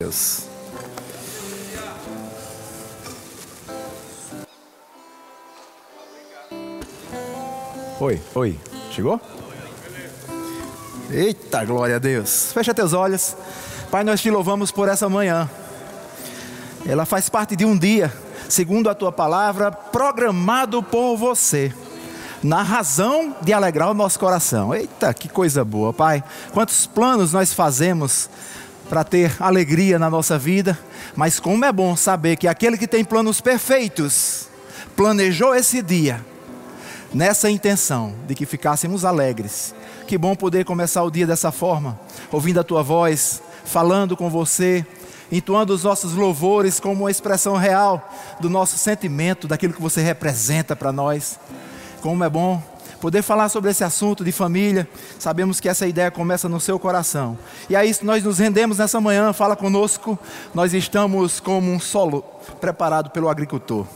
Deus. Oi, oi. Chegou? Eita, glória a Deus. Fecha teus olhos. Pai, nós te louvamos por essa manhã. Ela faz parte de um dia, segundo a tua palavra, programado por você. Na razão de alegrar o nosso coração. Eita, que coisa boa, Pai. Quantos planos nós fazemos para ter alegria na nossa vida, mas como é bom saber que aquele que tem planos perfeitos planejou esse dia nessa intenção de que ficássemos alegres. Que bom poder começar o dia dessa forma, ouvindo a tua voz, falando com você, entoando os nossos louvores como uma expressão real do nosso sentimento, daquilo que você representa para nós. Como é bom poder falar sobre esse assunto de família. Sabemos que essa ideia começa no seu coração. E aí nós nos rendemos nessa manhã, fala conosco. Nós estamos como um solo preparado pelo agricultor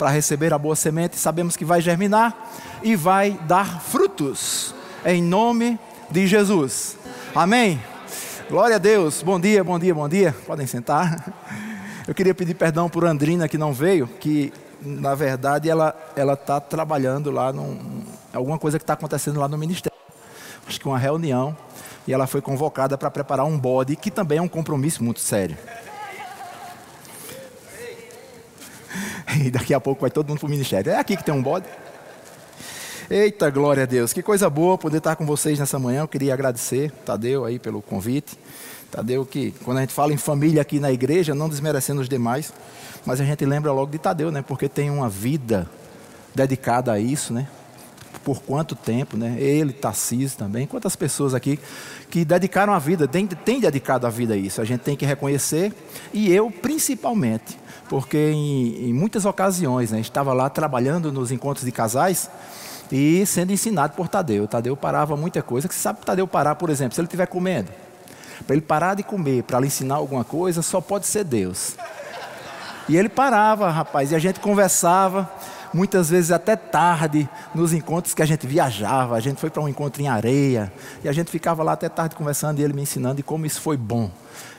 para receber a boa semente, sabemos que vai germinar e vai dar frutos em nome de Jesus. Amém. Glória a Deus. Bom dia, bom dia, bom dia. Podem sentar. Eu queria pedir perdão por Andrina que não veio, que na verdade ela está trabalhando lá num, alguma coisa que está acontecendo lá no ministério. Acho que uma reunião e ela foi convocada para preparar um bode que também é um compromisso muito sério. E daqui a pouco vai todo mundo para o ministério. É aqui que tem um bode. Eita, glória a Deus. Que coisa boa poder estar com vocês nessa manhã. Eu queria agradecer, Tadeu, aí pelo convite. Tadeu, que quando a gente fala em família aqui na igreja, não desmerecendo os demais, mas a gente lembra logo de Tadeu, né? Porque tem uma vida dedicada a isso, né? Por quanto tempo, né? Ele, Tarcísio também. Quantas pessoas aqui que dedicaram a vida, têm, têm dedicado a vida a isso. A gente tem que reconhecer. E eu, principalmente, porque em, em muitas ocasiões, né? Estava lá trabalhando nos encontros de casais e sendo ensinado por Tadeu. Tadeu parava muita coisa. Que você sabe Tadeu parar, por exemplo, se ele estiver comendo. Para ele parar de comer, para lhe ensinar alguma coisa, só pode ser Deus. E ele parava, rapaz, e a gente conversava, muitas vezes até tarde, nos encontros que a gente viajava. A gente foi para um encontro em areia, e a gente ficava lá até tarde conversando e ele me ensinando, e como isso foi bom.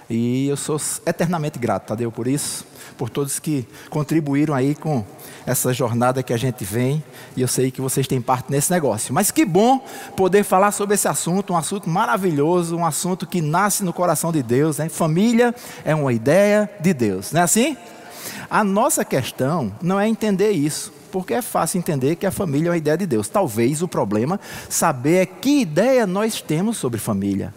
E eu sou eternamente grato, Tadeu, por isso, por todos que contribuíram aí com essa jornada que a gente vem, e eu sei que vocês têm parte nesse negócio. Mas que bom poder falar sobre esse assunto, um assunto maravilhoso, um assunto que nasce no coração de Deus, né? Família é uma ideia de Deus, não é assim? A nossa questão não é entender isso, porque é fácil entender que a família é uma ideia de Deus. Talvez o problema saber é que ideia nós temos sobre família.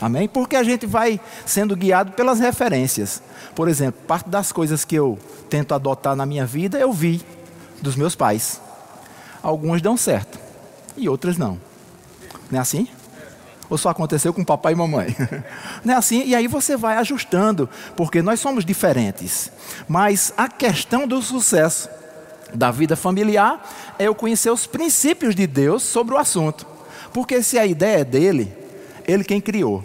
Amém? Porque a gente vai sendo guiado pelas referências. Por exemplo, parte das coisas que eu tento adotar na minha vida eu vi dos meus pais. Algumas dão certo e outras não. Não é assim? Ou só aconteceu com papai e mamãe? Não é assim? E aí você vai ajustando, porque nós somos diferentes. Mas a questão do sucesso da vida familiar é eu conhecer os princípios de Deus sobre o assunto. Porque se a ideia é dele, ele quem criou.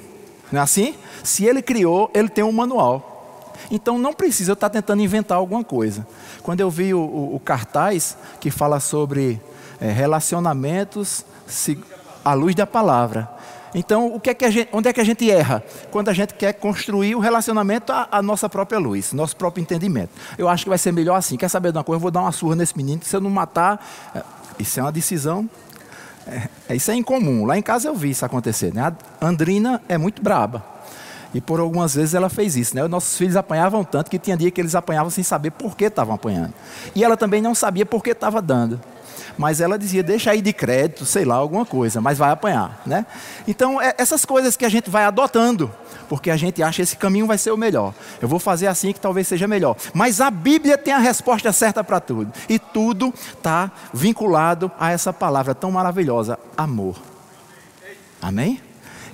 Não é assim? Se ele criou, ele tem um manual. Então não precisa estar tentando inventar alguma coisa. Quando eu vi o, o, o cartaz que fala sobre é, relacionamentos à luz da palavra. Então, o que é que gente, onde é que a gente erra? Quando a gente quer construir o relacionamento à, à, nossa própria luz, nosso próprio entendimento. Eu acho que vai ser melhor assim. Quer saber de uma coisa? Eu vou dar uma surra nesse menino, se eu não matar. É, isso é uma decisão é, é, isso é incomum. Lá em casa eu vi isso acontecer. Né? A Andrina é muito braba. E por algumas vezes ela fez isso. Né? Os nossos filhos apanhavam tanto que tinha dia que eles apanhavam sem saber por que estavam apanhando. E ela também não sabia por que estava dando. Mas ela dizia, deixa aí de crédito, sei lá, alguma coisa, mas vai apanhar. Né? Então, é essas coisas que a gente vai adotando porque a gente acha que esse caminho vai ser o melhor. Eu vou fazer assim que talvez seja melhor. Mas a Bíblia tem a resposta certa para tudo. E tudo está vinculado a essa palavra tão maravilhosa: amor. Amém?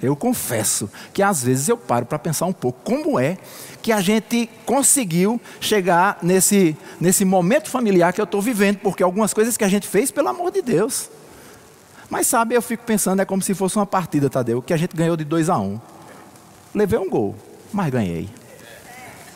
Eu confesso que às vezes eu paro para pensar um pouco como é que a gente conseguiu chegar nesse, nesse momento familiar que eu estou vivendo, porque algumas coisas que a gente fez, pelo amor de Deus. Mas sabe, eu fico pensando, é como se fosse uma partida, Tadeu, que a gente ganhou de 2 a 1. Um. Levei um gol, mas ganhei.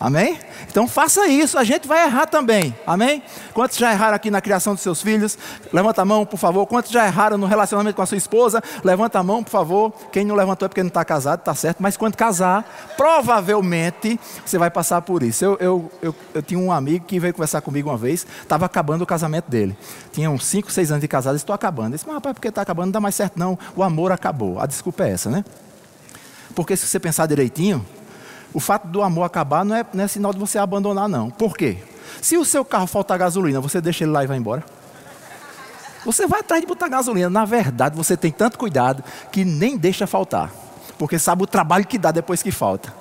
Amém? Então faça isso, a gente vai errar também. Amém? Quantos já erraram aqui na criação dos seus filhos? Levanta a mão, por favor. Quantos já erraram no relacionamento com a sua esposa? Levanta a mão, por favor. Quem não levantou é porque não está casado, está certo. Mas quando casar, provavelmente você vai passar por isso. Eu, eu, eu, eu tinha um amigo que veio conversar comigo uma vez, estava acabando o casamento dele. Tinha uns 5, 6 anos de casado, estou acabando. Ele disse, mas rapaz, porque está acabando, não dá mais certo não. O amor acabou. A desculpa é essa, né? Porque se você pensar direitinho, o fato do amor acabar não é, não é sinal de você abandonar, não. Por quê? Se o seu carro faltar gasolina, você deixa ele lá e vai embora? Você vai atrás de botar gasolina. Na verdade, você tem tanto cuidado que nem deixa faltar. Porque sabe o trabalho que dá depois que falta.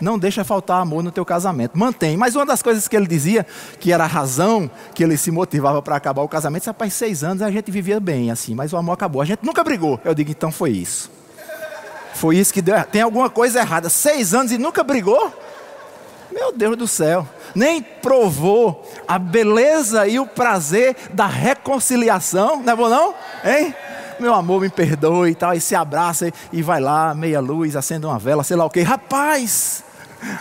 Não deixa faltar amor no teu casamento. Mantém. Mas uma das coisas que ele dizia, que era a razão que ele se motivava para acabar o casamento, rapaz, seis anos a gente vivia bem assim, mas o amor acabou. A gente nunca brigou. Eu digo, então foi isso. Foi isso que deu. Tem alguma coisa errada. Seis anos e nunca brigou? Meu Deus do céu. Nem provou a beleza e o prazer da reconciliação. Não é bom, não? Hein? Meu amor, me perdoe e tal. E se abraça e, vai lá, meia luz, acende uma vela, sei lá o quê. Rapaz,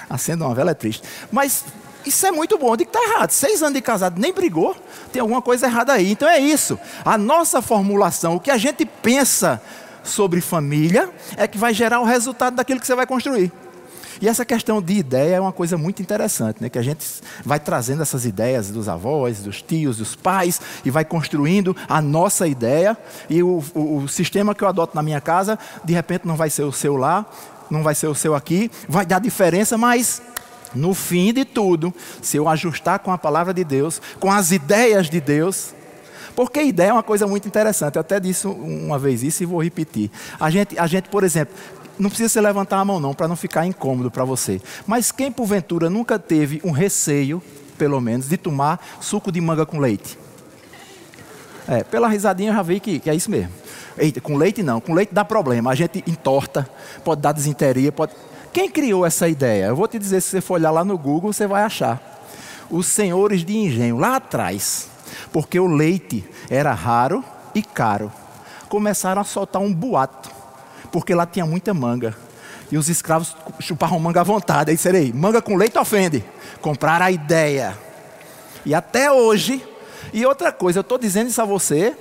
acende uma vela é triste. Mas isso é muito bom. Onde está errado? Seis anos de casado, nem brigou. Tem alguma coisa errada aí. Então é isso. A nossa formulação, o que a gente pensa sobre família é que vai gerar o resultado daquilo que você vai construir. E essa questão de ideia é uma coisa muito interessante, né? que a gente vai trazendo essas ideias dos avós, dos tios, dos pais, e vai construindo a nossa ideia. E o, o, o sistema que eu adoto na minha casa, de repente não vai ser o seu lá, não vai ser o seu aqui, vai dar diferença, mas no fim de tudo, se eu ajustar com a palavra de Deus, com as ideias de Deus, porque ideia é uma coisa muito interessante. Eu até disse uma vez isso e vou repetir. A gente, a gente por exemplo, não precisa você levantar a mão não, para não ficar incômodo para você. Mas quem porventura nunca teve um receio, pelo menos, de tomar suco de manga com leite? É, pela risadinha eu já vi que, que é isso mesmo. Eita, com leite não, com leite dá problema. A gente entorta, pode dar desinteria, pode... Quem criou essa ideia? Eu vou te dizer, se você for olhar lá no Google, você vai achar. Os senhores de engenho, lá atrás, porque o leite era raro e caro. Começaram a soltar um boato, porque lá tinha muita manga. E os escravos chupavam manga à vontade. Aí serei, manga com leite ofende. Compraram a ideia. E até hoje, e outra coisa, eu estou dizendo isso a você,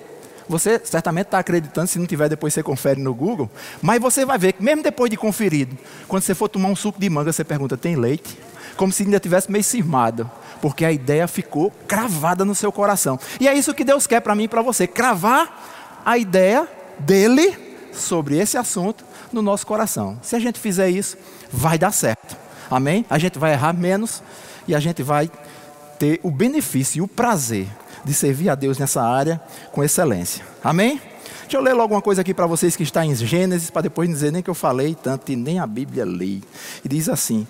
você certamente está acreditando, se não tiver, depois você confere no Google. Mas você vai ver que, mesmo depois de conferido, quando você for tomar um suco de manga, você pergunta: tem leite? Como se ainda tivesse meio cismado porque a ideia ficou cravada no seu coração. E é isso que Deus quer para mim e para você: cravar a ideia dele sobre esse assunto no nosso coração. Se a gente fizer isso, vai dar certo. Amém? A gente vai errar menos e a gente vai ter o benefício e o prazer de servir a Deus nessa área com excelência. Amém? Deixa eu ler logo uma coisa aqui para vocês que está em Gênesis, para depois dizer nem que eu falei tanto e nem a Bíblia li. E diz assim: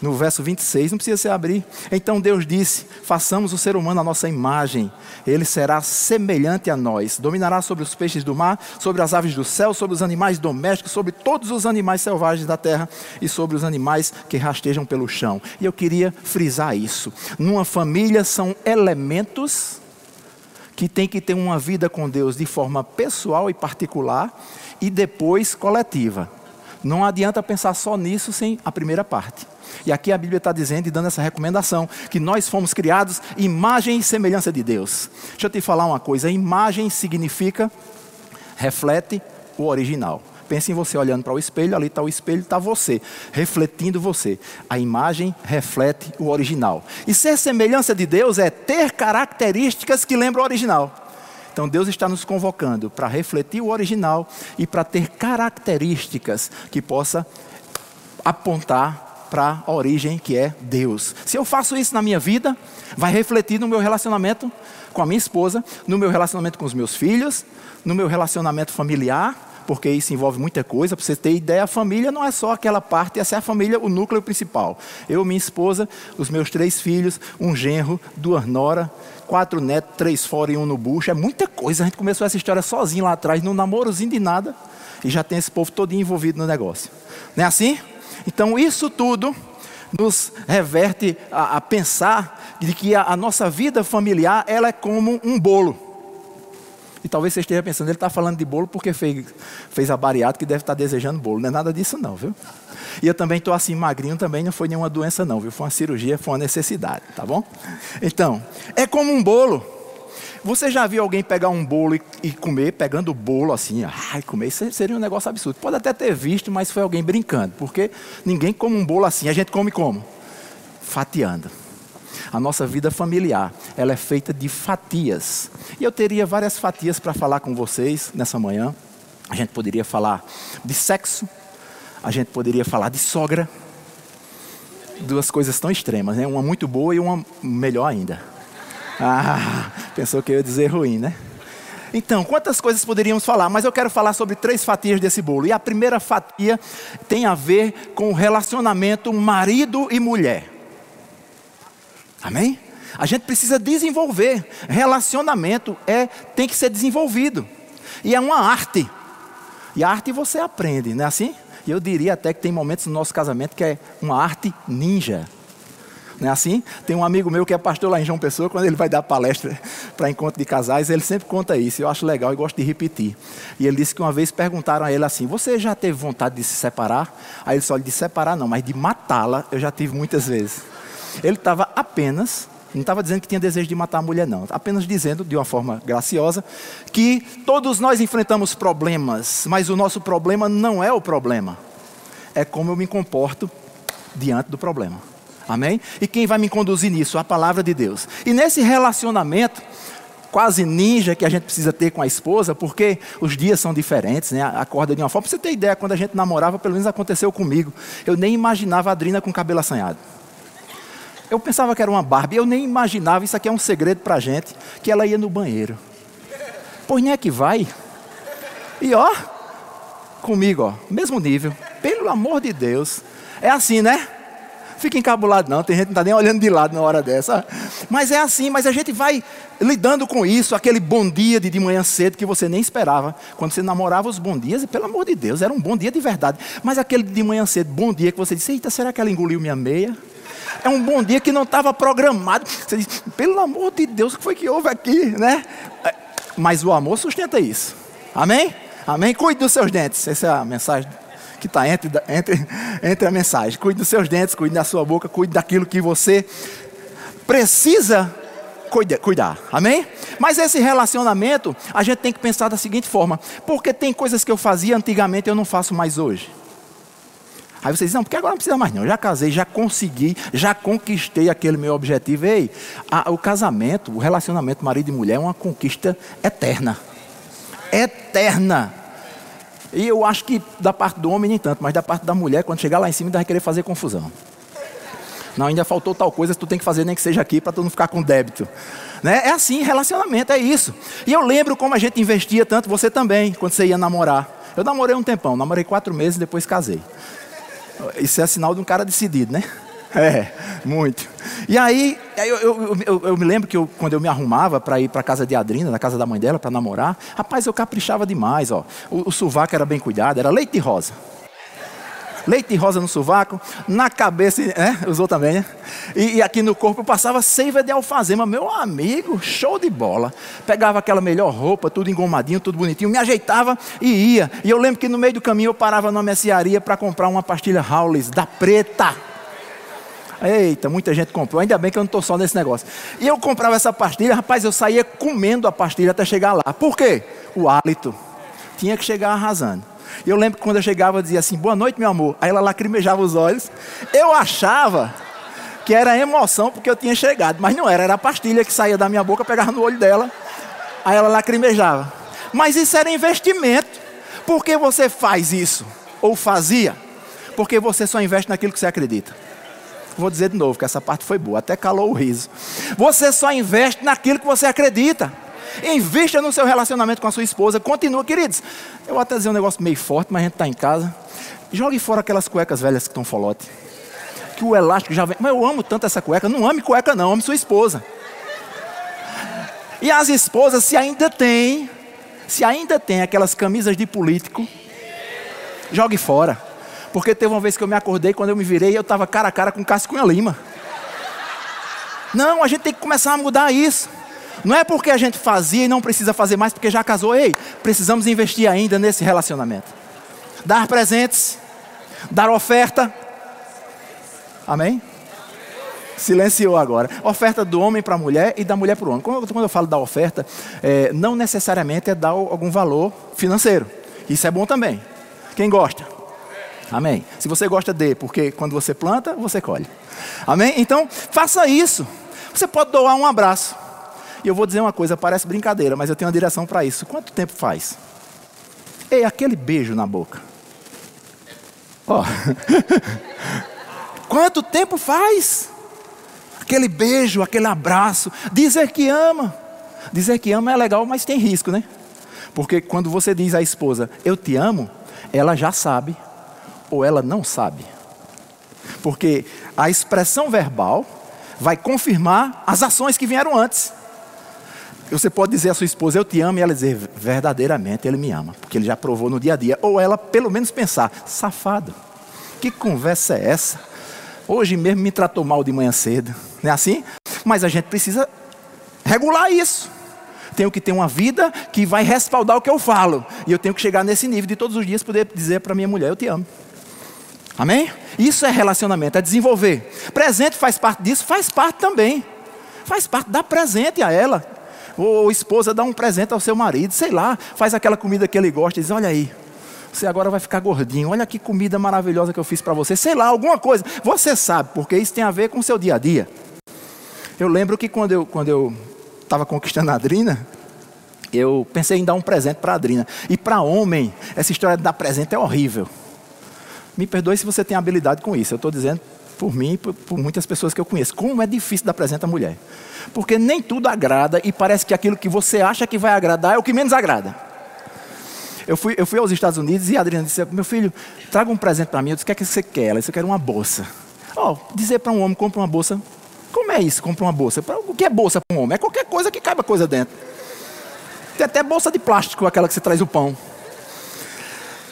no verso 26, não precisa se abrir. Então Deus disse: façamos o ser humano a nossa imagem, ele será semelhante a nós, dominará sobre os peixes do mar, sobre as aves do céu, sobre os animais domésticos, sobre todos os animais selvagens da terra e sobre os animais que rastejam pelo chão. E eu queria frisar isso. Numa família são elementos que tem que ter uma vida com Deus de forma pessoal e particular e depois coletiva. Não adianta pensar só nisso sem a primeira parte. E aqui a Bíblia está dizendo e dando essa recomendação: que nós fomos criados imagem e semelhança de Deus. Deixa eu te falar uma coisa: imagem significa reflete o original. Pense em você olhando para o espelho, ali está o espelho, está você, refletindo você. A imagem reflete o original. E ser semelhança de Deus é ter características que lembram o original. Então Deus está nos convocando para refletir o original e para ter características que possa apontar para a origem que é Deus. Se eu faço isso na minha vida, vai refletir no meu relacionamento com a minha esposa, no meu relacionamento com os meus filhos, no meu relacionamento familiar, porque isso envolve muita coisa. Para você ter ideia, a família não é só aquela parte, essa é a família, o núcleo principal. Eu, minha esposa, os meus três filhos, um genro, duas noras, quatro netos, três fora e um no bucho. É muita coisa. A gente começou essa história sozinho lá atrás, num namorozinho de nada, e já tem esse povo todo envolvido no negócio. Não é assim? Então, isso tudo nos reverte a, a pensar de que a, a, nossa vida familiar ela é como um bolo. E talvez você esteja pensando, ele está falando de bolo porque fez, fez a bariátrica que deve estar desejando bolo. Não é nada disso não, viu? E eu também estou assim magrinho, também não foi nenhuma doença não, viu? Foi uma cirurgia, foi uma necessidade, tá bom? Então, é como um bolo. Você já viu alguém pegar um bolo e, e comer, pegando o bolo assim, ai, comer, isso seria um negócio absurdo. Pode até ter visto, mas foi alguém brincando, porque ninguém come um bolo assim, a gente come como? Fatiando. A nossa vida familiar, ela é feita de fatias. E eu teria várias fatias para falar com vocês nessa manhã. A gente poderia falar de sexo, a gente poderia falar de sogra. Duas coisas tão extremas, né? Uma muito boa e uma melhor ainda. Ah, pensou que eu ia dizer ruim, né? Então, quantas coisas poderíamos falar? Mas eu quero falar sobre três fatias desse bolo. E a primeira fatia tem a ver com o relacionamento marido e mulher. Amém? A gente precisa desenvolver. Relacionamento é tem que ser desenvolvido. E é uma arte. E a arte você aprende, não é assim? E eu diria até que tem momentos no nosso casamento que é uma arte ninja. Não é assim? Tem um amigo meu que é pastor lá em João Pessoa, quando ele vai dar palestra para encontro de casais, ele sempre conta isso. Eu acho legal e gosto de repetir. E ele disse que uma vez perguntaram a ele assim: Você já teve vontade de se separar? Aí ele só de separar, não, mas de matá-la eu já tive muitas vezes. Ele estava apenas não estava dizendo que tinha desejo de matar a mulher, não. Apenas dizendo, de uma forma graciosa, que todos nós enfrentamos problemas, mas o nosso problema não é o problema. É como eu me comporto diante do problema. Amém? E quem vai me conduzir nisso? A palavra de Deus. E nesse relacionamento, quase ninja que a gente precisa ter com a esposa, porque os dias são diferentes, né? Acorda de uma forma. Pra você ter ideia, quando a gente namorava, pelo menos aconteceu comigo. Eu nem imaginava a Adrina com cabelo assanhado. Eu pensava que era uma Barbie, eu nem imaginava, isso aqui é um segredo para a gente, que ela ia no banheiro. Pois nem é que vai. E ó, comigo, ó, mesmo nível. Pelo amor de Deus. É assim, né? Fica encabulado não, tem gente que não está nem olhando de lado na hora dessa. Mas é assim, mas a gente vai lidando com isso, aquele bom dia de, de manhã cedo que você nem esperava. Quando você namorava os bom dias, e pelo amor de Deus, era um bom dia de verdade. Mas aquele de manhã cedo, bom dia, que você disse, eita, será que ela engoliu minha meia? É um bom dia que não estava programado. Você diz, pelo amor de Deus, o que foi que houve aqui, né? É, mas o amor sustenta isso. Amém? Amém? Cuide dos seus dentes. Essa é a mensagem que está entre, entre, entre a mensagem. Cuide dos seus dentes, cuide da sua boca, cuide daquilo que você precisa cuidar, cuidar. Amém? Mas esse relacionamento, a gente tem que pensar da seguinte forma: porque tem coisas que eu fazia antigamente eu não faço mais hoje. Aí você diz, não, porque agora não precisa mais não. Já casei, já consegui, já conquistei aquele meu objetivo. Ei, a, o casamento, o relacionamento marido e mulher é uma conquista eterna. Eterna. E eu acho que da parte do homem nem tanto, mas da parte da mulher, quando chegar lá em cima, ainda vai querer fazer confusão. Não, ainda faltou tal coisa, tu tem que fazer nem que seja aqui para tu não ficar com débito. Né? É assim, relacionamento, é isso. E eu lembro como a gente investia tanto, você também, quando você ia namorar. Eu namorei um tempão, namorei quatro meses e depois casei. Isso é sinal de um cara decidido, né? É, muito. E aí, eu, eu, eu, eu me lembro que quando eu me arrumava para ir para casa de Adrina, na casa da mãe dela, para namorar, rapaz, eu caprichava demais. Ó. O, o sovaco era bem cuidado, era leite de rosa leite de rosa no sovaco, na cabeça, né? Usou também, né? E, e, aqui no corpo passava seiva de alfazema, meu amigo, show de bola. Pegava aquela melhor roupa, tudo engomadinho, tudo bonitinho, me ajeitava e ia. E eu lembro que no meio do caminho eu parava numa mercearia para comprar uma pastilha Howlis da preta. Eita, muita gente comprou. Ainda bem que eu não estou só nesse negócio. E eu comprava essa pastilha, rapaz, eu saía comendo a pastilha até chegar lá. Por quê? O hálito. Tinha que chegar arrasando. E eu lembro que quando eu chegava, eu dizia assim: Boa noite, meu amor. Aí ela lacrimejava os olhos. Eu achava que era emoção porque eu tinha chegado, mas não era, era a pastilha que saía da minha boca, pegava no olho dela. Aí ela lacrimejava. Mas isso era investimento. Por que você faz isso? Ou fazia? Porque você só investe naquilo que você acredita. Vou dizer de novo que essa parte foi boa, até calou o riso. Você só investe naquilo que você acredita. Invista no seu relacionamento com a sua esposa. Continua, queridos. Eu vou até dizer um negócio meio forte, mas a gente está em casa. Jogue fora aquelas cuecas velhas que estão folote. Que o elástico já vem. Mas eu amo tanto essa cueca. Não ame cueca, não. Ame sua esposa. E as esposas, se ainda tem, se ainda tem aquelas camisas de político, jogue fora. Porque teve uma vez que eu me acordei, quando eu me virei, eu estava cara a cara com Cássio Cunha Lima. Não, a gente tem que começar a mudar isso. Não é porque a gente fazia e não precisa fazer mais porque já casou. Ei, precisamos investir ainda nesse relacionamento. Dar presentes, Dar oferta. Amém? Silenciou agora. Oferta do homem para a mulher e da mulher para o homem. Quando, eu falo da oferta, é, não necessariamente é dar algum valor financeiro. Isso é bom também. Quem gosta? Amém. Se você gosta de, porque quando você planta, você colhe. Amém? Então, faça isso. Você pode doar um abraço. E eu vou dizer uma coisa, parece brincadeira, mas eu tenho uma direção para isso. Quanto tempo faz? Ei, aquele beijo na boca. Ó. Oh. Quanto tempo faz? Aquele beijo, aquele abraço, dizer que ama. Dizer que ama é legal, mas tem risco, né? Porque quando você diz à esposa, eu te amo, ela já sabe ou ela não sabe. Porque a expressão verbal vai confirmar as ações que vieram antes. Você pode dizer à sua esposa, eu te amo, e ela dizer, verdadeiramente ele me ama, porque ele já provou no dia a dia. Ou ela, pelo menos, pensar, safado, que conversa é essa? Hoje mesmo me tratou mal de manhã cedo, não é assim? Mas a gente precisa regular isso. Tenho que ter uma vida que vai respaldar o que eu falo. E eu tenho que chegar nesse nível de todos os dias poder dizer para minha mulher, eu te amo. Amém? Isso é relacionamento, é desenvolver. Presente faz parte disso, faz parte também. Faz parte, dá presente a ela. Ou, a esposa dá um presente ao seu marido, sei lá, faz aquela comida que ele gosta e diz: Olha aí, você agora vai ficar gordinho. Olha que comida maravilhosa que eu fiz para você. Sei lá, alguma coisa. Você sabe, porque isso tem a ver com o seu dia a dia. Eu lembro que quando eu quando eu estava conquistando a Adrina, eu pensei em dar um presente para a Adrina. E para homem, essa história de dar presente é horrível. Me perdoe se você tem habilidade com isso. Eu estou dizendo por mim e por, por, muitas pessoas que eu conheço. Como é difícil dar presente à mulher. Porque nem tudo agrada e parece que aquilo que você acha que vai agradar é o que menos agrada. Eu fui, eu fui aos Estados Unidos e a Adriana disse: Meu filho, traga um presente para mim. Eu disse: O que é que você quer? Ela disse: Eu quero uma bolsa. Oh, dizer para um homem: compra uma bolsa. Como é isso? Compra uma bolsa. O que é bolsa para um homem? É qualquer coisa que caiba coisa dentro. Tem até bolsa de plástico, aquela que você traz o pão.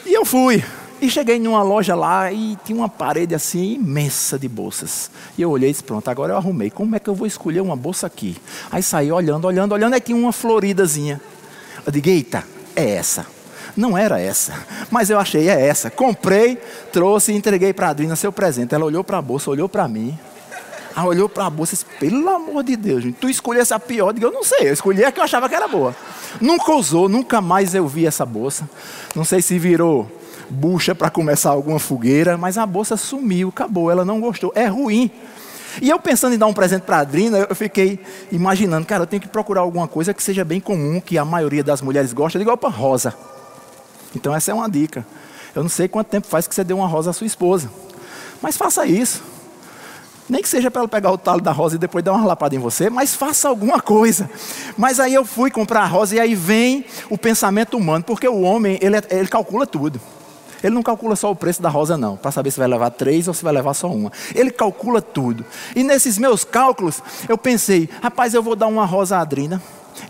E eu fui. E cheguei numa loja lá e tinha uma parede assim imensa de bolsas. E eu olhei e disse: Pronto, agora eu arrumei. Como é que eu vou escolher uma bolsa aqui? Aí saí olhando, olhando, olhando. Aí tinha uma floridazinha. Eu digo: Eita, é essa. Não era essa, mas eu achei, é essa. Comprei, trouxe e entreguei para a Adriana seu presente. Ela olhou para a bolsa, olhou para mim. Aí olhou para a bolsa e disse: Pelo amor de Deus, tu escolhesse a pior. Eu digo: Eu não sei, eu escolhi a que eu achava que era boa. Nunca usou, nunca mais eu vi essa bolsa. Não sei se virou bucha para começar alguma fogueira, mas a bolsa sumiu, acabou, ela não gostou. É ruim. E eu pensando em dar um presente para a Adrina, eu fiquei imaginando, cara, eu tenho que procurar alguma coisa que seja bem comum, que a maioria das mulheres gosta, igual para rosa. Então essa é uma dica. Eu não sei quanto tempo faz que você deu uma rosa à sua esposa, mas faça isso. Nem que seja para ela pegar o talo da rosa e depois dar uma lapada em você, mas faça alguma coisa. Mas aí eu fui comprar a rosa e aí vem o pensamento humano, porque o homem, ele, é, ele calcula tudo. Ele não calcula só o preço da rosa, não, para saber se vai levar três ou se vai levar só uma. Ele calcula tudo. E nesses meus cálculos, eu pensei, rapaz, eu vou dar uma rosa à Adrina.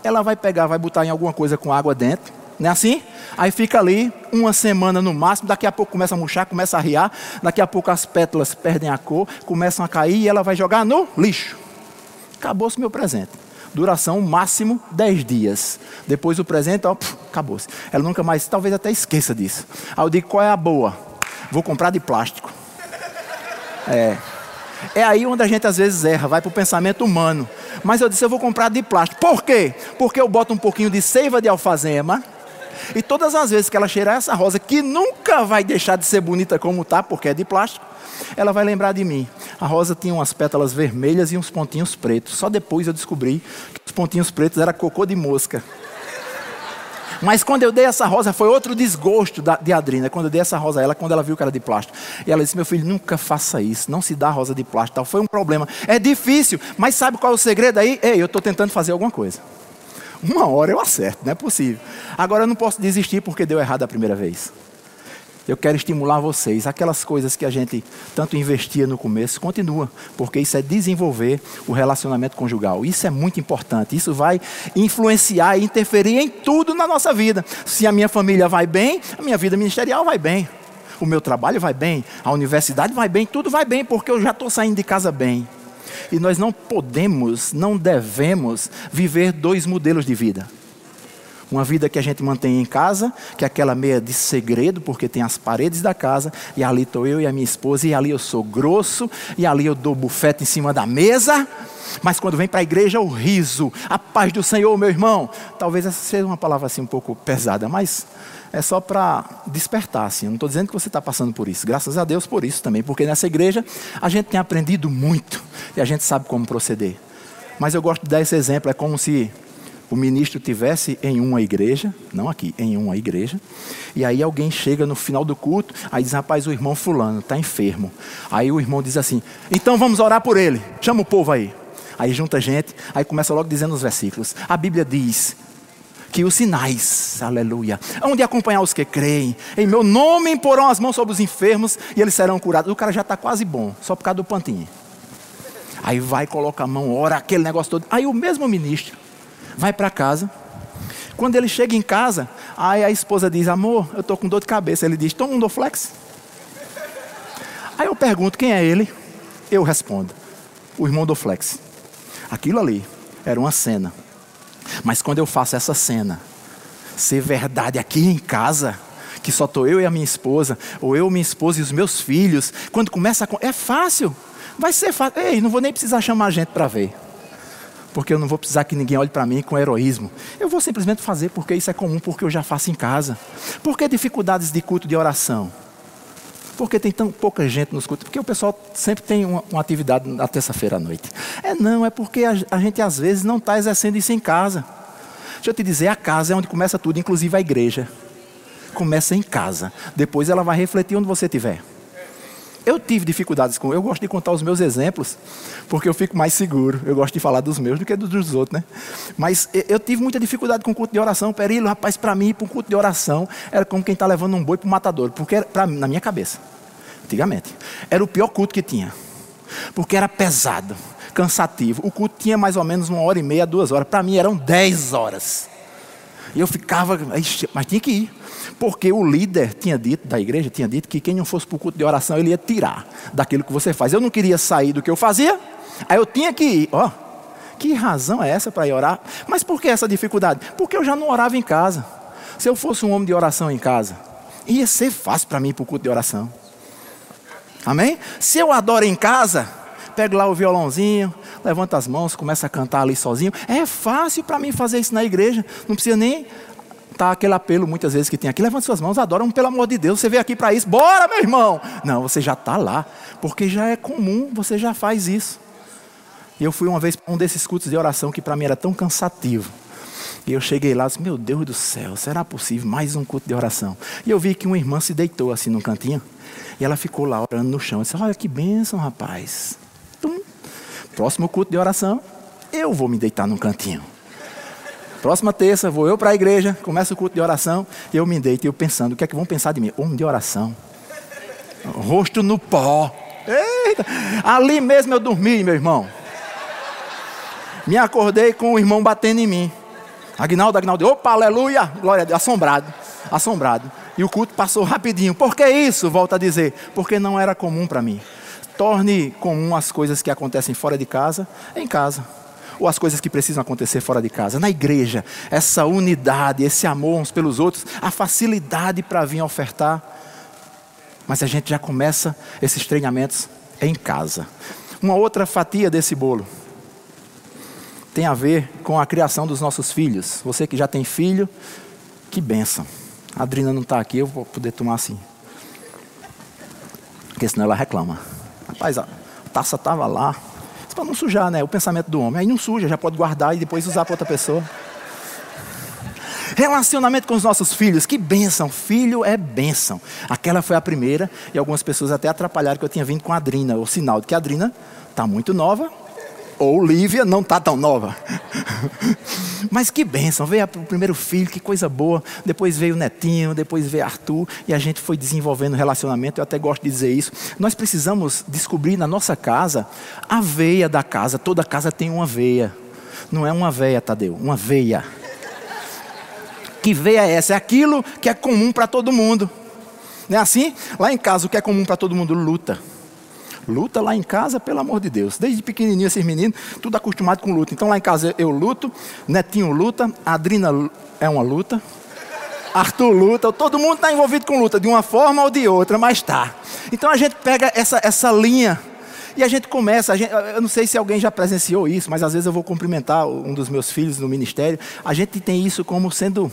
Ela vai pegar, vai botar em alguma coisa com água dentro. Não é assim? Aí fica ali uma semana no máximo, daqui a pouco começa a murchar, começa a riar, daqui a pouco as pétalas perdem a cor, começam a cair e ela vai jogar no lixo. Acabou-se meu presente. Duração máximo 10 dias. Depois o presente, ó, acabou-se. Ela nunca mais, talvez até esqueça disso. Aí eu digo, qual é a boa? Vou comprar de plástico. É. É aí onde a gente às vezes erra, vai para o pensamento humano. Mas eu disse, eu vou comprar de plástico. Por quê? Porque eu boto um pouquinho de seiva de alfazema. E todas as vezes que ela cheirar essa rosa, que nunca vai deixar de ser bonita como está, porque é de plástico, ela vai lembrar de mim. A rosa tinha umas pétalas vermelhas e uns pontinhos pretos. Só depois eu descobri que os pontinhos pretos era cocô de mosca. Mas quando eu dei essa rosa, foi outro desgosto de Adrina. Quando eu dei essa rosa a ela, quando ela viu que era de plástico. E ela disse: Meu filho, nunca faça isso. Não se dá rosa de plástico. Foi um problema. É difícil, mas sabe qual é o segredo aí? Ei, eu estou tentando fazer alguma coisa. Uma hora eu acerto, não é possível. Agora eu não posso desistir porque deu errado a primeira vez. Eu quero estimular vocês. Aquelas coisas que a gente tanto investia no começo, continua, porque isso é desenvolver o relacionamento conjugal. Isso é muito importante. Isso vai influenciar e interferir em tudo na nossa vida. Se a minha família vai bem, a minha vida ministerial vai bem. O meu trabalho vai bem, a universidade vai bem, tudo vai bem, porque eu já estou saindo de casa bem. E nós não podemos, não devemos viver dois modelos de vida. Uma vida que a gente mantém em casa, que é aquela meia de segredo, porque tem as paredes da casa, e ali estou eu e a minha esposa, e ali eu sou grosso, e ali eu dou bufete em cima da mesa. Mas quando vem para a igreja, o riso, a paz do Senhor, meu irmão. Talvez essa seja uma palavra assim um pouco pesada, mas é só para despertar. Assim. Eu não estou dizendo que você está passando por isso. Graças a Deus por isso também, porque nessa igreja a gente tem aprendido muito e a gente sabe como proceder. Mas eu gosto de dar esse exemplo, é como se o ministro tivesse em uma igreja, não aqui, em uma igreja, e aí alguém chega no final do culto, aí diz, rapaz, o irmão fulano está enfermo. Aí o irmão diz assim, então vamos orar por ele, chama o povo aí. Aí junta gente, aí começa logo dizendo os versículos. A Bíblia diz que os sinais, aleluia, hão de acompanhar os que creem. Em meu nome imporão as mãos sobre os enfermos e eles serão curados. O cara já está quase bom, só por causa do pantinho. Aí vai, coloca a mão, ora, aquele negócio todo. Aí o mesmo ministro vai para casa. Quando ele chega em casa, aí a esposa diz: Amor, eu estou com dor de cabeça. Ele diz: Toma um Doflex. Aí eu pergunto: Quem é ele? Eu respondo: O irmão Doflex. Aquilo ali era uma cena. Mas quando eu faço essa cena, ser verdade aqui em casa, que só estou eu e a minha esposa, ou eu, minha esposa e os meus filhos, quando começa a. É fácil. Vai ser fácil. Ei, não vou nem precisar chamar gente para ver porque eu não vou precisar que ninguém olhe para mim com heroísmo. Eu vou simplesmente fazer porque isso é comum, porque eu já faço em casa. Por que dificuldades de culto de oração? Porque tem tão pouca gente nos cultos? Porque o pessoal sempre tem uma, uma atividade na terça-feira à noite. É não, é porque a, a gente às vezes não está exercendo isso em casa. Deixa eu te dizer, a casa é onde começa tudo, inclusive a igreja. Começa em casa. Depois ela vai refletir onde você estiver. Eu tive dificuldades com. Eu gosto de contar os meus exemplos, porque eu fico mais seguro. Eu gosto de falar dos meus do que dos outros, né? Mas eu tive muita dificuldade com o culto de oração. Perilo, rapaz, para mim, para um culto de oração, era como quem está levando um boi para o matador. Porque, era, pra, na minha cabeça, antigamente, era o pior culto que tinha. Porque era pesado, cansativo. O culto tinha mais ou menos uma hora e meia, duas horas. Para mim, eram dez horas. E eu ficava, mas tinha que ir. Porque o líder tinha dito, da igreja, tinha dito que quem não fosse para o culto de oração, ele ia tirar daquilo que você faz. Eu não queria sair do que eu fazia, aí eu tinha que ir. Ó, oh, que razão é essa para ir orar? Mas por que essa dificuldade? Porque eu já não orava em casa. Se eu fosse um homem de oração em casa, ia ser fácil para mim ir para o culto de oração. Amém? Se eu adoro em casa, pego lá o violãozinho, levanta as mãos, começa a cantar ali sozinho. É fácil para mim fazer isso na igreja. Não precisa nem Está aquele apelo muitas vezes que tem aqui, levante suas mãos, adoram, pelo amor de Deus, você veio aqui para isso, bora meu irmão. Não, você já está lá, porque já é comum, você já faz isso. E eu fui uma vez para um desses cultos de oração que para mim era tão cansativo. E eu cheguei lá e disse, meu Deus do céu, será possível mais um culto de oração? E eu vi que uma irmã se deitou assim num cantinho, e ela ficou lá orando no chão. Eu disse, olha que bênção, rapaz. Próximo culto de oração, eu vou me deitar num cantinho. Próxima terça, vou eu para a igreja, começa o culto de oração, eu me deito e eu pensando, o que é que vão pensar de mim? Homem de oração. Rosto no pó. Eita. Ali mesmo eu dormi, meu irmão. Me acordei com o irmão batendo em mim. Agnaldo, Agnaldo, opa, aleluia, glória a Deus, assombrado, assombrado. E o culto passou rapidinho. Por que isso? Volta a dizer, porque não era comum para mim. Torne comum as coisas que acontecem fora de casa, em casa ou as coisas que precisam acontecer fora de casa. Na igreja, essa unidade, esse amor uns pelos outros, a facilidade para vir ofertar. Mas a gente já começa esses treinamentos em casa. Uma outra fatia desse bolo tem a ver com a criação dos nossos filhos. Você que já tem filho, que benção. A Adrina não está aqui, eu vou poder tomar assim. Porque senão ela reclama. Rapaz, a taça estava lá, para não sujar, né? O pensamento do homem. Aí não suja, já pode guardar e depois usar para outra pessoa. Relacionamento com os nossos filhos, que bênção, filho é bênção. Aquela foi a primeira, e algumas pessoas até atrapalharam que eu tinha vindo com a Adrina, o sinal de que a Adrina está muito nova, ou Lívia não está tão nova. Mas que bênção, veio o primeiro filho, que coisa boa. Depois veio o netinho, depois veio Arthur, e a gente foi desenvolvendo relacionamento. Eu até gosto de dizer isso. Nós precisamos descobrir na nossa casa a veia da casa. Toda casa tem uma veia. Não é uma veia, Tadeu, uma veia. Que veia é essa? É aquilo que é comum para todo mundo. Não é assim? Lá em casa, o que é comum para todo mundo? Luta Luta lá em casa, pelo amor de Deus. Desde pequenininho esses meninos, tudo acostumado com luta. Então lá em casa eu luto, Netinho luta, Adrina é uma luta, Arthur luta, todo mundo está envolvido com luta, de uma forma ou de outra, mas está. Então a gente pega essa, essa linha e a gente começa, a gente, eu não sei se alguém já presenciou isso, mas às vezes eu vou cumprimentar um dos meus filhos no ministério. A gente tem isso como sendo,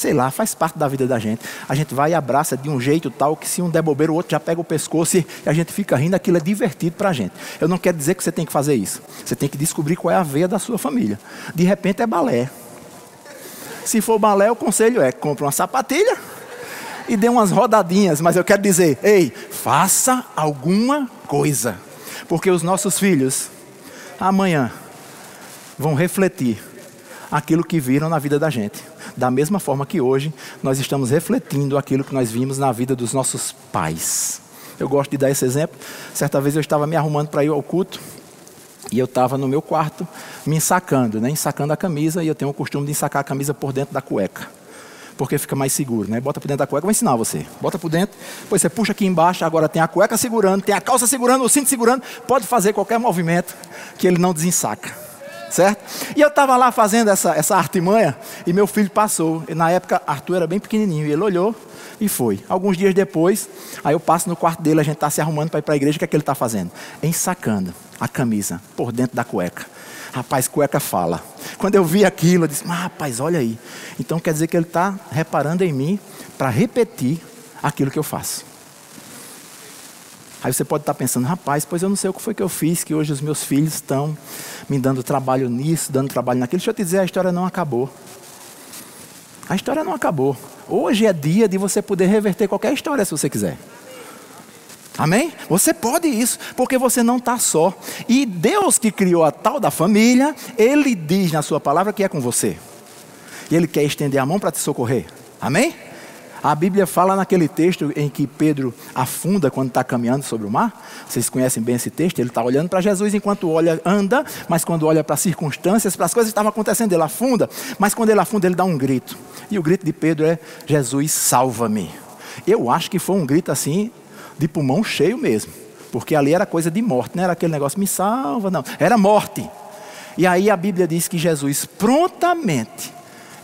sei lá, faz parte da vida da gente. A gente vai e abraça de um jeito tal que se um der bobeira, o outro já pega o pescoço e a gente fica rindo, aquilo é divertido para a gente. Eu não quero dizer que você tem que fazer isso. Você tem que descobrir qual é a veia da sua família. De repente é balé. Se for balé, o conselho é: compre uma sapatilha e dê umas rodadinhas. Mas eu quero dizer: ei, faça alguma coisa. Porque os nossos filhos, amanhã, vão refletir aquilo que viram na vida da gente. Da mesma forma que hoje nós estamos refletindo aquilo que nós vimos na vida dos nossos pais. Eu gosto de dar esse exemplo. Certa vez eu estava me arrumando para ir ao culto e eu estava no meu quarto me ensacando, né? ensacando a camisa, e eu tenho o costume de ensacar a camisa por dentro da cueca. Porque fica mais seguro, né? Bota por dentro da cueca, vou ensinar você. Bota por dentro, depois você puxa aqui embaixo, agora tem a cueca segurando, tem a calça segurando, o cinto segurando, pode fazer qualquer movimento que ele não desensaca. Certo? E eu estava lá fazendo essa, essa artimanha e meu filho passou. E na época, Arthur era bem pequenininho. E ele olhou e foi. Alguns dias depois, aí eu passo no quarto dele, a gente está se arrumando para ir para a igreja. O que é que ele está fazendo? Ensacando a camisa por dentro da cueca. Rapaz, cueca fala. Quando eu vi aquilo, eu disse, mas rapaz, olha aí. Então quer dizer que ele está reparando em mim para repetir aquilo que eu faço. Aí você pode estar tá pensando, rapaz, pois eu não sei o que foi que eu fiz, que hoje os meus filhos estão me dando trabalho nisso, dando trabalho naquilo. Deixa eu te dizer, a história não acabou. A história não acabou. Hoje é dia de você poder reverter qualquer história se você quiser. Amém? Você pode isso, porque você não está só. E Deus que criou a tal da família, Ele diz na Sua palavra que é com você. E Ele quer estender a mão para te socorrer. Amém? A Bíblia fala naquele texto em que Pedro afunda quando está caminhando sobre o mar. Vocês conhecem bem esse texto. Ele está olhando para Jesus enquanto olha, anda, mas quando olha para as circunstâncias, para as coisas que estavam acontecendo, ele afunda. Mas quando ele afunda, ele dá um grito. E o grito de Pedro é: Jesus, salva-me. Eu acho que foi um grito assim de pulmão cheio mesmo. Porque ali era coisa de morte, não era aquele negócio, me salva, não. Era morte. E aí a Bíblia diz que Jesus prontamente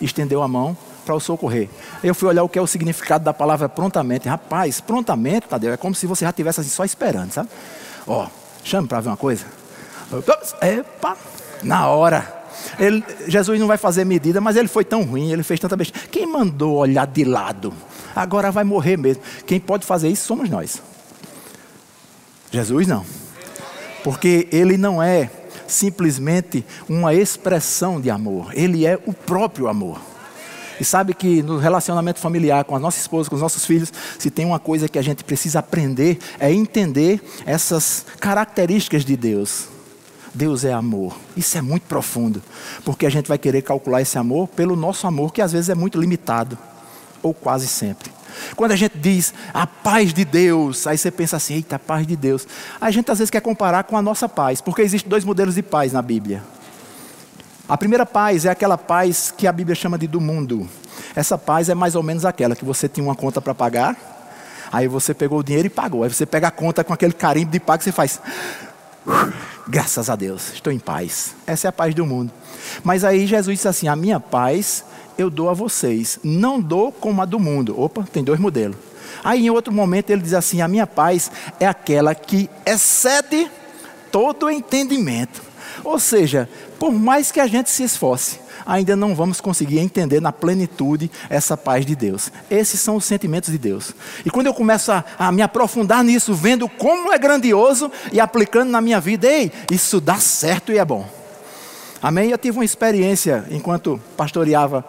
estendeu a mão para o socorrer. Eu fui olhar o que é o significado da palavra prontamente. Rapaz, prontamente, Tadeu, é como se você já estivesse assim, só esperando, sabe? Ó, chame para ver uma coisa. Epa, na hora. Ele, Jesus não vai fazer medida, mas ele foi tão ruim, ele fez tanta besteira. Quem mandou olhar de lado? Agora vai morrer mesmo. Quem pode fazer isso somos nós. Jesus não. Porque ele não é simplesmente uma expressão de amor, ele é o próprio amor. E sabe que no relacionamento familiar com a nossa esposa, com os nossos filhos, se tem uma coisa que a gente precisa aprender é entender essas características de Deus. Deus é amor. Isso é muito profundo, porque a gente vai querer calcular esse amor pelo nosso amor, que às vezes é muito limitado, ou quase sempre. Quando a gente diz a paz de Deus, aí você pensa assim, eita, a paz de Deus. A gente às vezes quer comparar com a nossa paz, porque existem dois modelos de paz na Bíblia. A primeira paz é aquela paz que a Bíblia chama de do mundo. Essa paz é mais ou menos aquela que você tinha uma conta para pagar, aí você pegou o dinheiro e pagou. Aí você pega a conta com aquele carimbo de pago e você faz. Graças a Deus, estou em paz. Essa é a paz do mundo. Mas aí Jesus disse assim: A minha paz eu dou a vocês, não dou como a do mundo. Opa, tem dois modelos. Aí em outro momento ele diz assim: A minha paz é aquela que excede todo entendimento. Ou seja, por mais que a gente se esforce, ainda não vamos conseguir entender na plenitude essa paz de Deus. Esses são os sentimentos de Deus. E quando eu começo a, a, me aprofundar nisso, vendo como é grandioso e aplicando na minha vida, ei, isso dá certo e é bom. Amém? Eu tive uma experiência enquanto pastoreava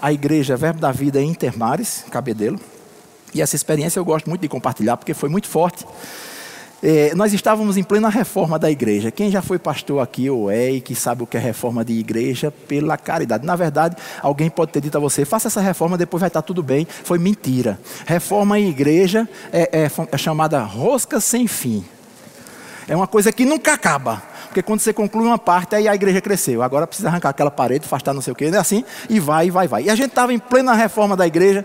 a igreja Verbo da Vida em Intermares, Cabedelo. E essa experiência eu gosto muito de compartilhar porque foi muito forte. É, nós estávamos em plena reforma da igreja. Quem já foi pastor aqui ou é e que sabe o que é reforma de igreja pela caridade? Na verdade, alguém pode ter dito a você: faça essa reforma, depois vai estar tudo bem. Foi mentira. Reforma em igreja é, é, é chamada rosca sem fim. É uma coisa que nunca acaba. Porque quando você conclui uma parte, aí a igreja cresceu. Agora precisa arrancar aquela parede, afastar não sei o quê, é assim, e vai, vai, vai. E a gente estava em plena reforma da igreja.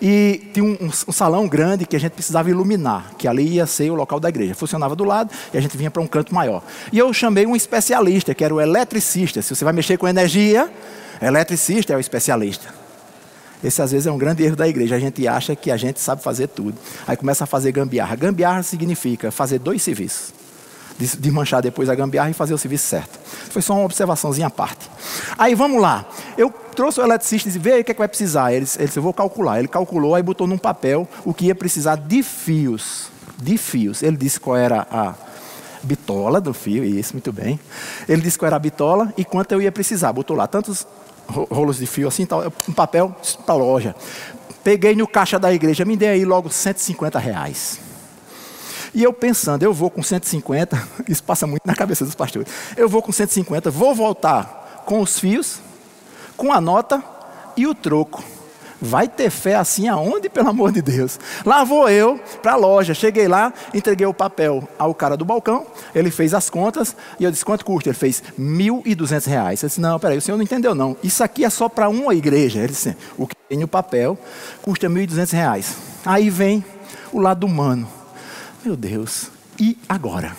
e tinha um, um, um, salão grande que a gente precisava iluminar, que ali ia ser o local da igreja. Funcionava do lado e a gente vinha para um canto maior. E eu chamei um especialista, que era o eletricista. Se você vai mexer com energia, eletricista é o especialista. Esse às vezes é um grande erro da igreja. A gente acha que a gente sabe fazer tudo. Aí começa a fazer gambiarra. Gambiarra significa fazer dois serviços desmanchar depois a gambiarra e fazer o serviço certo. Foi só uma observaçãozinha à parte. Aí vamos lá. Eu trouxe o eletricista e disse: vê aí o que, é que vai precisar. Ele, disse: eu vou calcular. Ele calculou, aí botou num papel o que ia precisar de fios. De fios. Ele disse qual era a bitola do fio, isso, muito bem. Ele disse qual era a bitola e quanto eu ia precisar. Botou lá tantos rolos de fio assim, um papel para loja. Peguei no caixa da igreja, me dei aí logo 150 reais. E eu pensando, eu vou com 150, isso passa muito na cabeça dos pastores. Eu vou com 150, vou voltar com os fios, com a nota e o troco. Vai ter fé assim aonde, pelo amor de Deus? Lá vou eu para a loja. Cheguei lá, entreguei o papel ao cara do balcão, ele fez as contas e eu disse: quanto custa? Ele fez R$ 1.200. Eu disse: não, peraí, o senhor não entendeu, não. Isso aqui é só para uma igreja. Ele disse: o que tem no papel custa R$ 1.200. Aí vem o lado humano. Meu Deus, e agora?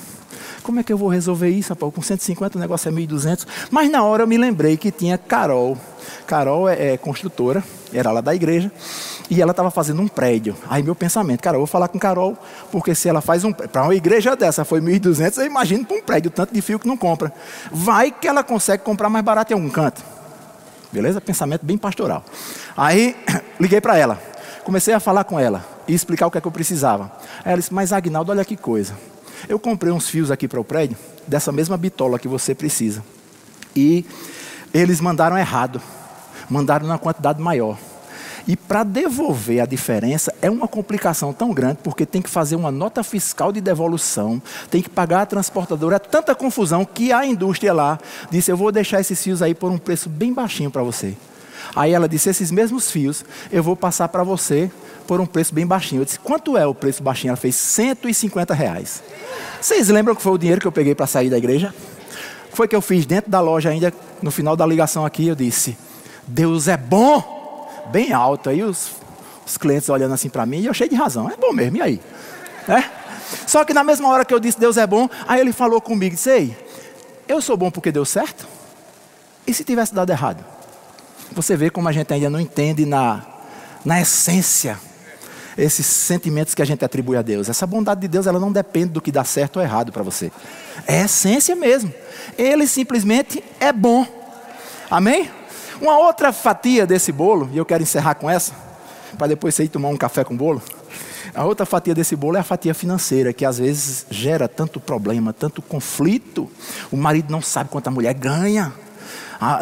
Como é que eu vou resolver isso, rapaz? Com 150 o negócio é 1.200. Mas na hora eu me lembrei que tinha Carol. Carol é, é construtora, era lá da igreja, e ela estava fazendo um prédio. Aí meu pensamento, cara, eu vou falar com Carol, porque se ela faz um para uma igreja dessa foi 1.200, eu imagino para um prédio, tanto de fio que não compra. Vai que ela consegue comprar mais barato em algum canto. Beleza? Pensamento bem pastoral. Aí liguei para ela, comecei a falar com ela e explicar o que é que eu precisava. Aí ela disse: Mas Agnaldo, olha que coisa. Eu comprei uns fios aqui para o prédio, dessa mesma bitola que você precisa. E eles mandaram errado. Mandaram na quantidade maior. E para devolver a diferença é uma complicação tão grande, porque tem que fazer uma nota fiscal de devolução, tem que pagar a transportadora, é tanta confusão que a indústria lá disse: Eu vou deixar esses fios aí por um preço bem baixinho para você. Aí ela disse: Esses mesmos fios eu vou passar para você por um preço bem baixinho. Eu disse, quanto é o preço baixinho? Ela fez 150 reais. Vocês lembram que foi o dinheiro que eu peguei para sair da igreja? Foi que eu fiz dentro da loja ainda, no final da ligação aqui, eu disse, Deus é bom, bem alto. Aí os, os clientes olhando assim para mim, e eu cheio de razão, é bom mesmo, e aí? É? Só que na mesma hora que eu disse Deus é bom, aí ele falou comigo, disse, ei, eu sou bom porque deu certo? E se tivesse dado errado? Você vê como a gente ainda não entende na, na essência esses sentimentos que a gente atribui a Deus. Essa bondade de Deus, ela não depende do que dá certo ou errado para você. É essência mesmo. Ele simplesmente é bom. Amém? Uma outra fatia desse bolo, e eu quero encerrar com essa, para depois você ir tomar um café com bolo. A outra fatia desse bolo é a fatia financeira, que às vezes gera tanto problema, tanto conflito. O marido não sabe quanto a mulher ganha.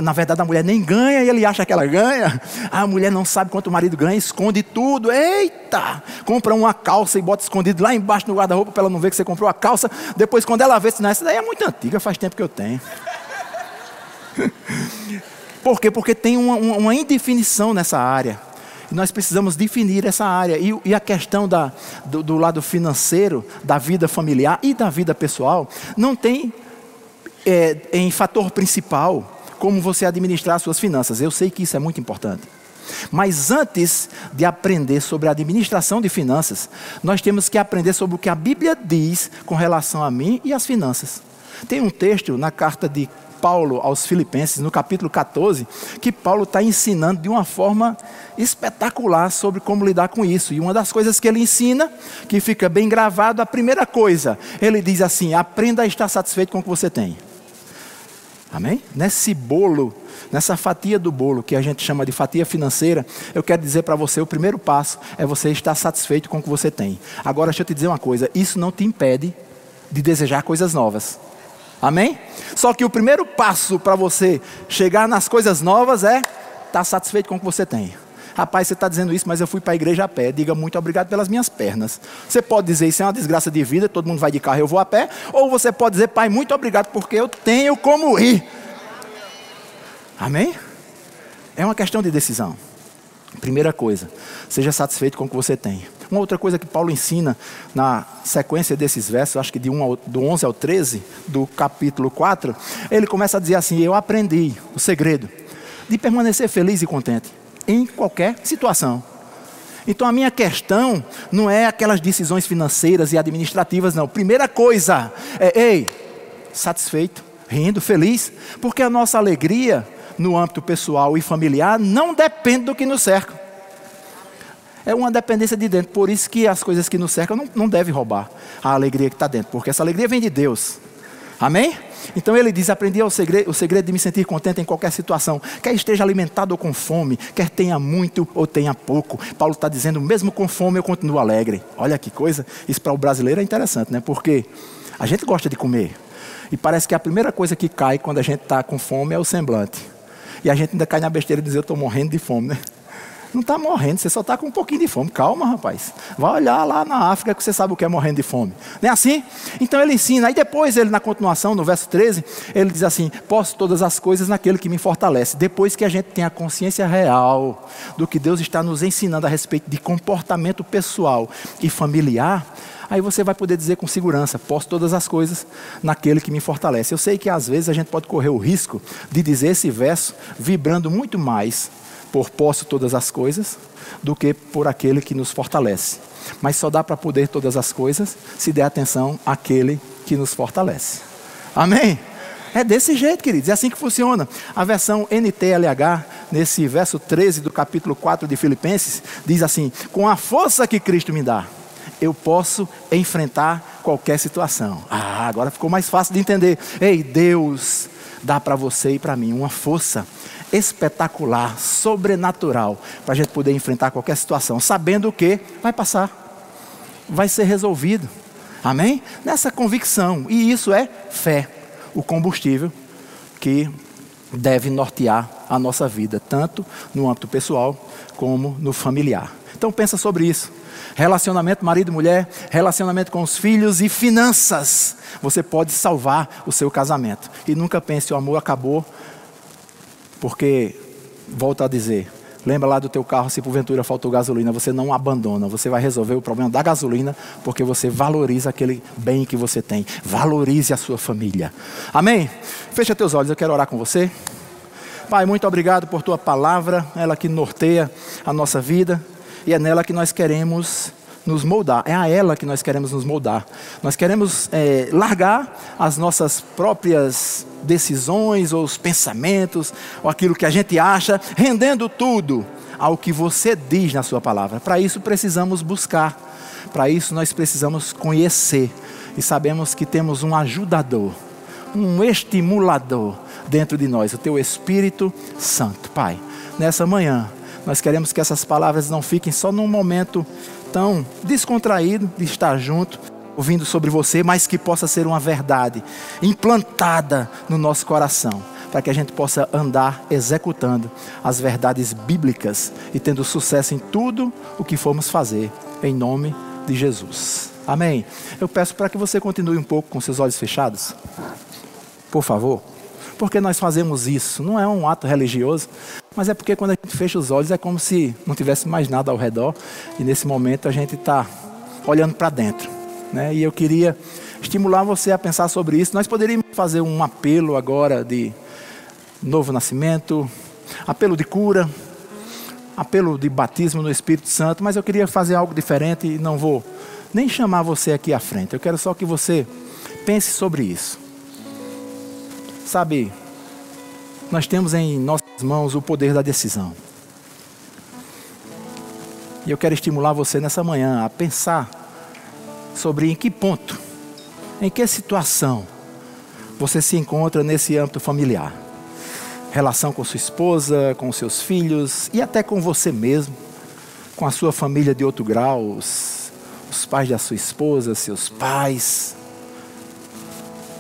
Na verdade, a mulher nem ganha e ele acha que ela ganha. A mulher não sabe quanto o marido ganha, esconde tudo. Eita! Compra uma calça e bota escondido lá embaixo no guarda-roupa para ela não ver que você comprou a calça. Depois, quando ela vê, não, essa daí é muito antiga, faz tempo que eu tenho. Por quê? Porque tem uma, uma indefinição nessa área. E nós precisamos definir essa área. E, e a questão da, do, do, lado financeiro, da vida familiar e da vida pessoal, não tem é, em fator principal como você administrar suas finanças. Eu sei que isso é muito importante. Mas antes de aprender sobre a administração de finanças, nós temos que aprender sobre o que a Bíblia diz com relação a mim e as finanças. Tem um texto na carta de Paulo aos Filipenses, no capítulo 14, que Paulo está ensinando de uma forma espetacular sobre como lidar com isso. E uma das coisas que ele ensina, que fica bem gravado, a primeira coisa, ele diz assim: aprenda a estar satisfeito com o que você tem. Amém? Nesse bolo, nessa fatia do bolo que a gente chama de fatia financeira, eu quero dizer para você: o primeiro passo é você estar satisfeito com o que você tem. Agora, deixa eu te dizer uma coisa: isso não te impede de desejar coisas novas. Amém? Só que o primeiro passo para você chegar nas coisas novas é estar satisfeito com o que você tem. Rapaz, você está dizendo isso, mas eu fui para a igreja a pé. Diga muito obrigado pelas minhas pernas. Você pode dizer isso é uma desgraça de vida, todo mundo vai de carro, eu vou a pé. Ou você pode dizer, pai, muito obrigado porque eu tenho como ir. Amém? É uma questão de decisão. Primeira coisa, seja satisfeito com o que você tem. Uma outra coisa que Paulo ensina na sequência desses versos, acho que de 1 ao, do 11 ao 13, do capítulo 4, ele começa a dizer assim: Eu aprendi o segredo de permanecer feliz e contente em qualquer situação. Então a minha questão não é aquelas decisões financeiras e administrativas, não. Primeira coisa é, ei, satisfeito, rindo, feliz, porque a nossa alegria no âmbito pessoal e familiar não depende do que nos cerca. É uma dependência de dentro, por isso que as coisas que nos cercam não, não devem roubar a alegria que está dentro, porque essa alegria vem de Deus. Amém? Então ele diz: aprendi o segredo, o segredo de me sentir contente em qualquer situação, quer esteja alimentado ou com fome, quer tenha muito ou tenha pouco. Paulo está dizendo: mesmo com fome eu continuo alegre. Olha que coisa, isso para o brasileiro é interessante, né? Porque a gente gosta de comer, e parece que a primeira coisa que cai quando a gente está com fome é o semblante. E a gente ainda cai na besteira de dizer: eu estou morrendo de fome, né? Não está morrendo, você só está com um pouquinho de fome. Calma, rapaz. Vai olhar lá na África que você sabe o que é morrendo de fome. Não é assim? Então ele ensina. Aí depois, ele na continuação, no verso 13, ele diz assim: Posso todas as coisas naquele que me fortalece. Depois que a gente tem a consciência real do que Deus está nos ensinando a respeito de comportamento pessoal e familiar, aí você vai poder dizer com segurança: posso todas as coisas naquele que me fortalece. Eu sei que às vezes a gente pode correr o risco de dizer esse verso vibrando muito mais por posso todas as coisas do que por aquele que nos fortalece. Mas só dá para poder todas as coisas se der atenção àquele que nos fortalece. Amém? É desse jeito, queridos, é assim que funciona. A versão NTLH, nesse verso 13 do capítulo 4 de Filipenses, diz assim: Com a força que Cristo me dá, eu posso enfrentar qualquer situação. Ah, agora ficou mais fácil de entender. Ei, Deus dá para você e para mim uma força espetacular, sobrenatural, para a gente poder enfrentar qualquer situação, sabendo que vai passar, vai ser resolvido. Amém? Nessa convicção. E isso é fé, o combustível que deve nortear a nossa vida, tanto no âmbito pessoal como no familiar. Então pensa sobre isso. Relacionamento marido e mulher, relacionamento com os filhos e finanças. Você pode salvar o seu casamento. E nunca pense o amor acabou porque, volto a dizer, lembra lá do teu carro, se porventura faltou gasolina, você não abandona, você vai resolver o problema da gasolina, porque você valoriza aquele bem que você tem. Valorize a sua família. Amém? Fecha teus olhos, eu quero orar com você. Pai, muito obrigado por tua palavra, ela que norteia a nossa vida, e é nela que nós queremos nos moldar, é a ela que nós queremos nos moldar. Nós queremos é, largar as nossas próprias decisões ou os pensamentos, ou aquilo que a gente acha, rendendo tudo ao que você diz na sua palavra. Para isso precisamos buscar, para isso nós precisamos conhecer e sabemos que temos um ajudador, um estimulador dentro de nós, o teu Espírito Santo. Pai, nessa manhã, nós queremos que essas palavras não fiquem só num momento descontraído de estar junto, ouvindo sobre você, mas que possa ser uma verdade implantada no nosso coração, para que a gente possa andar executando as verdades bíblicas e tendo sucesso em tudo o que formos fazer, em nome de Jesus. Amém. Eu peço para que você continue um pouco com seus olhos fechados, por favor, porque nós fazemos isso, não é um ato religioso, mas é porque quando a gente fecha os olhos é como se não tivesse mais nada ao redor e nesse momento a gente está olhando para dentro. Né? E eu queria estimular você a pensar sobre isso. Nós poderíamos fazer um apelo agora de novo nascimento, apelo de cura, apelo de batismo no Espírito Santo, mas eu queria fazer algo diferente e não vou nem chamar você aqui à frente. Eu quero só que você pense sobre isso. Sabe, nós temos em nossas mãos o poder da decisão. E eu quero estimular você nessa manhã a pensar sobre em que ponto, em que situação você se encontra nesse âmbito familiar. Relação com sua esposa, com seus filhos e até com você mesmo, com a sua família de outro grau, os, os pais da sua esposa, seus pais.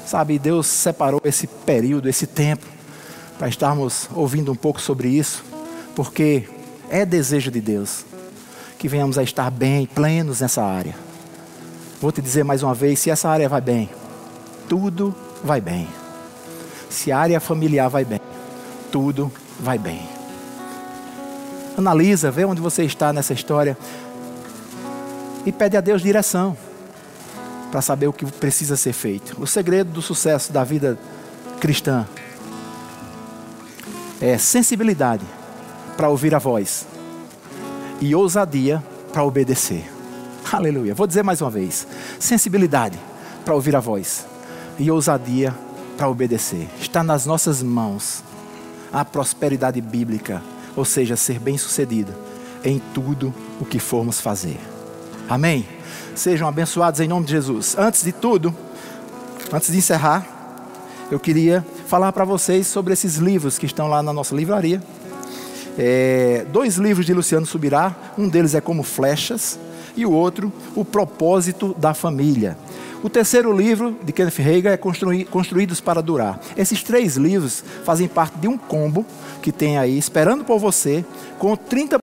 Sabe, Deus separou esse período, esse tempo, para estarmos ouvindo um pouco sobre isso, porque é desejo de Deus que venhamos a estar bem, plenos nessa área. Vou te dizer mais uma vez: se essa área vai bem, tudo vai bem. Se a área familiar vai bem, tudo vai bem. Analisa, vê onde você está nessa história e pede a Deus direção para saber o que precisa ser feito. O segredo do sucesso da vida cristã é sensibilidade para ouvir a voz e ousadia para obedecer. Aleluia. Vou dizer mais uma vez: sensibilidade para ouvir a voz e ousadia para obedecer. Está nas nossas mãos a prosperidade bíblica, ou seja, ser bem-sucedido em tudo o que formos fazer. Amém? Sejam abençoados em nome de Jesus. Antes de tudo, antes de encerrar, eu queria falar para vocês sobre esses livros que estão lá na nossa livraria. É, dois livros de Luciano Subirá, um deles é Como Flechas, e o outro, O Propósito da Família. O terceiro livro de Kenneth Reagan é Construídos para Durar. Esses três livros fazem parte de um combo que tem aí, esperando por você, com 30%